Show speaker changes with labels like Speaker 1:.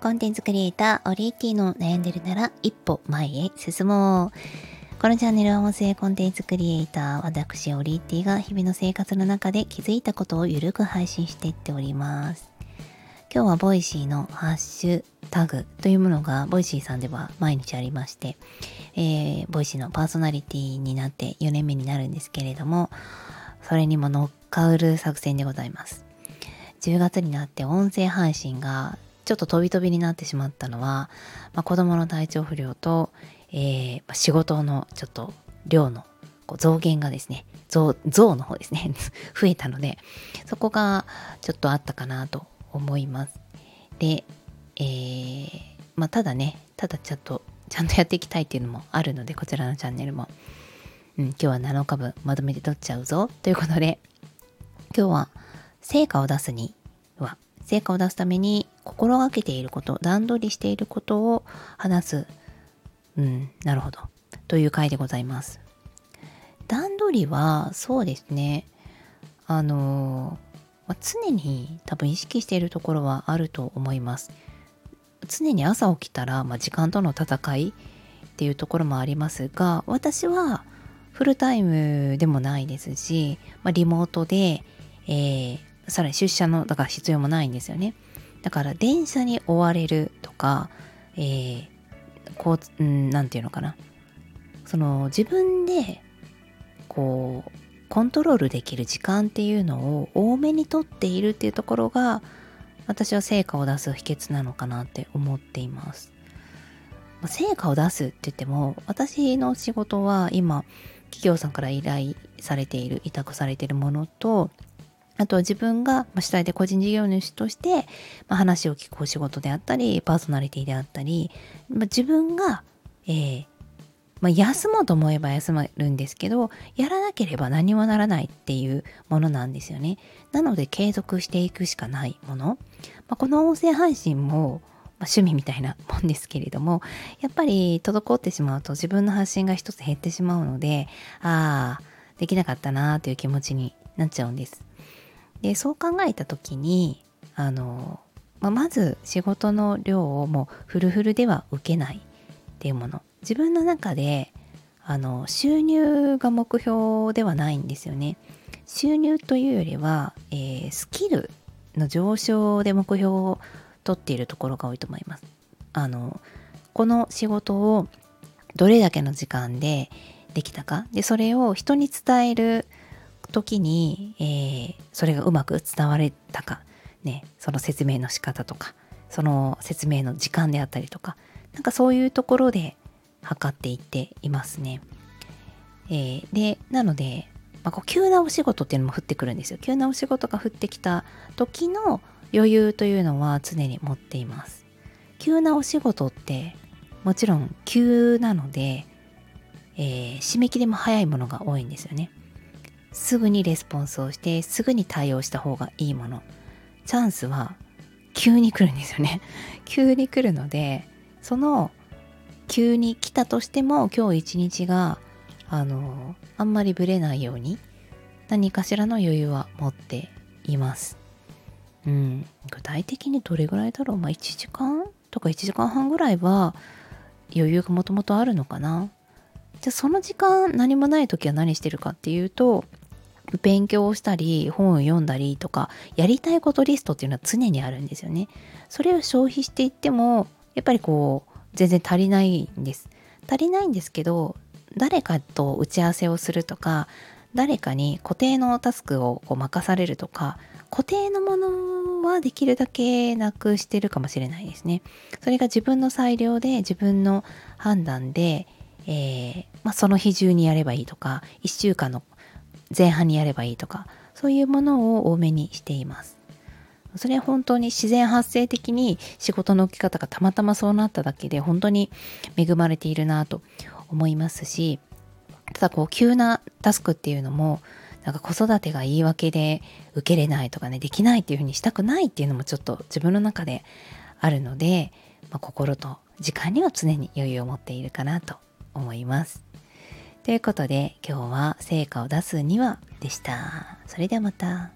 Speaker 1: コンテンツクリエイター、オリエティの悩んでるなら一歩前へ進もう。このチャンネルは音声コンテンツクリエイター、私、オリエティが日々の生活の中で気づいたことをゆるく配信していっております。今日は Voicy のハッシュタグというものが Voicy さんでは毎日ありまして、えー、 Voicy のパーソナリティになって4年目になるんですけれども、それにも乗っかる作戦でございます。10月になって音声配信がちょっと飛び飛びになってしまったのは、まあ、子供の体調不良と、えー、仕事のちょっと量の増減がですね増増の方ですね 増えたのでそこがちょっとあったかなと思います。で、えー、まあ、ただねただちょっとちゃんとやっていきたいっていうのもあるのでこちらのチャンネルも、うん、今日は7日分まとめて取っちゃうぞということで今日は成果を出すには、成果を出すために心がけていること、段取りしていることを話す。うん、なるほど。という回でございます。段取りは、そうですね。あの、ま、常に多分意識しているところはあると思います。常に朝起きたら、まあ、時間との戦いっていうところもありますが、私はフルタイムでもないですし、まあ、リモートで、えー、さらに出社のだから必要もないんですよねだから電車に追われるとか、えー、こう、うん、なんていうのかなその自分でこうコントロールできる時間っていうのを多めにとっているっていうところが私は成果を出す秘訣なのかなって思っています。ま成果を出すって言っても私の仕事は今企業さんから依頼されている委託されているものとあとは自分が主体で個人事業主として、ま、話を聞くお仕事であったり、パーソナリティであったり、ま、自分が、えー、まあ、休もうと思えば休まるんですけど、やらなければ何もならないっていうものなんですよね。なので継続していくしかないもの。まあ、この音声配信も、まあ、趣味みたいなもんですけれども、やっぱり滞ってしまうと自分の発信が一つ減ってしまうので、ああ、できなかったなーという気持ちになっちゃうんです。でそう考えた時にあの、まあ、まず仕事の量をもうフルフルでは受けないっていうもの。自分の中であの収入が目標ではないんですよね。収入というよりは、えー、スキルの上昇で目標を取っているところが多いと思います。あのこの仕事をどれだけの時間でできたか。でそれを人に伝える時に、えー、それがうまく伝われたか、ね、その説明の仕方とかその説明の時間であったりとかなんかそういうところで測っていっていますね。えー、でなので、まあ、こう急なお仕事っていうのも降ってくるんですよ。急なお仕事が降ってきた時の余裕というのは常に持っています。急なお仕事ってもちろん急なので、えー、締め切りも早いものが多いんですよね。すぐにレスポンスをしてすぐに対応した方がいいもの。チャンスは急に来るんですよね。急に来るのでその急に来たとしても今日一日があのあんまりぶれないように何かしらの余裕は持っています。うん。具体的にどれぐらいだろう？まあ1時間？とか1時間半ぐらいは余裕がもともとあるのかな。じゃあその時間何もない時は何してるかっていうと勉強をしたり本を読んだりとかやりたいことリストっていうのは常にあるんですよね。それを消費していってもやっぱりこう全然足りないんです。足りないんですけど誰かと打ち合わせをするとか誰かに固定のタスクをこう任されるとか固定のものはできるだけなくしてるかもしれないですね。それが自分の裁量で自分の判断で、えーまあ、その日中にやればいいとか1週間の前半にやればいいとかそういうものを多めにしていますそれは本当に自然発生的に仕事の置き方がたまたまそうなっただけで本当に恵まれているなと思いますしただこう急なタスクっていうのもなんか子育てが言い訳で受けれないとかねできないっていうふうにしたくないっていうのもちょっと自分の中であるので、まあ、心と時間には常に余裕を持っているかなと思います。ということで今日は成果を出すにはでした。それではまた。